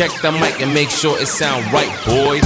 Check the mic and make sure it sound right, boys.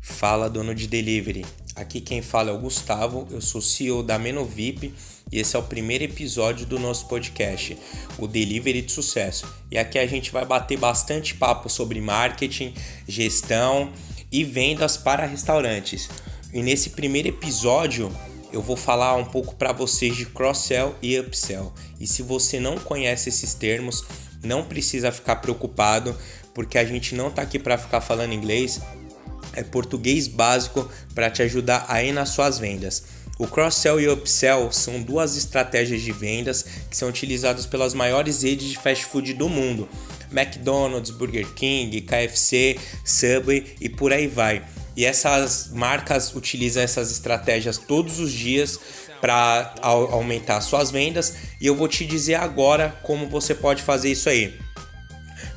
Fala, dono de delivery. Aqui quem fala é o Gustavo, eu sou CEO da Menovip e esse é o primeiro episódio do nosso podcast, o Delivery de Sucesso. E aqui a gente vai bater bastante papo sobre marketing, gestão e vendas para restaurantes. E nesse primeiro episódio eu vou falar um pouco para vocês de cross-sell e upsell. E se você não conhece esses termos, não precisa ficar preocupado, porque a gente não está aqui para ficar falando inglês, é português básico para te ajudar aí nas suas vendas. O cross-sell e upsell são duas estratégias de vendas que são utilizadas pelas maiores redes de fast food do mundo: McDonald's, Burger King, KFC, Subway e por aí vai. E essas marcas utilizam essas estratégias todos os dias para aumentar suas vendas e eu vou te dizer agora como você pode fazer isso aí.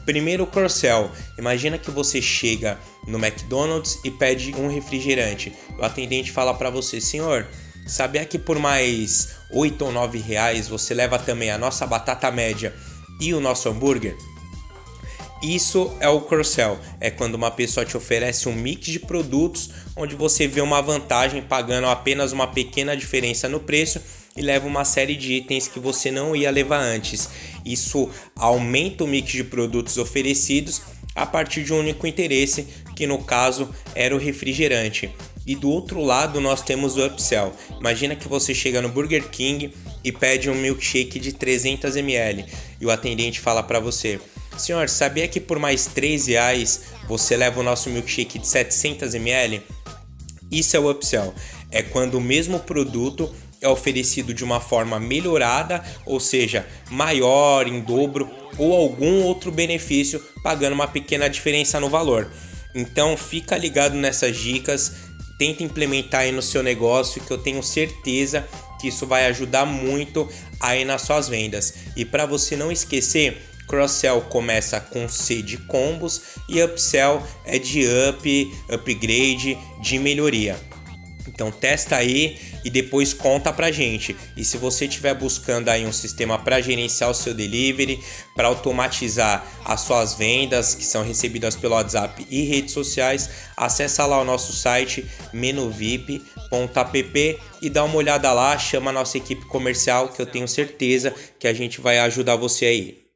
Primeiro, o cross-sell. Imagina que você chega no McDonald's e pede um refrigerante. O atendente fala para você, senhor, sabia que por mais 8 ou 9 reais você leva também a nossa batata média e o nosso hambúrguer? Isso é o cross-sell, é quando uma pessoa te oferece um mix de produtos onde você vê uma vantagem pagando apenas uma pequena diferença no preço e leva uma série de itens que você não ia levar antes. Isso aumenta o mix de produtos oferecidos a partir de um único interesse, que no caso era o refrigerante. E do outro lado nós temos o upsell. Imagina que você chega no Burger King e pede um milkshake de 300 ml e o atendente fala para você: Senhor, sabia que por mais 3 reais você leva o nosso milkshake de 700 ml? Isso é o upsell. É quando o mesmo produto é oferecido de uma forma melhorada, ou seja, maior, em dobro ou algum outro benefício, pagando uma pequena diferença no valor. Então fica ligado nessas dicas, tenta implementar aí no seu negócio que eu tenho certeza que isso vai ajudar muito aí nas suas vendas. E para você não esquecer, Cross-sell começa com C de combos e upsell é de up, upgrade, de melhoria. Então testa aí e depois conta pra gente. E se você estiver buscando aí um sistema para gerenciar o seu delivery, para automatizar as suas vendas que são recebidas pelo WhatsApp e redes sociais, acessa lá o nosso site menuvip.app e dá uma olhada lá, chama a nossa equipe comercial que eu tenho certeza que a gente vai ajudar você aí.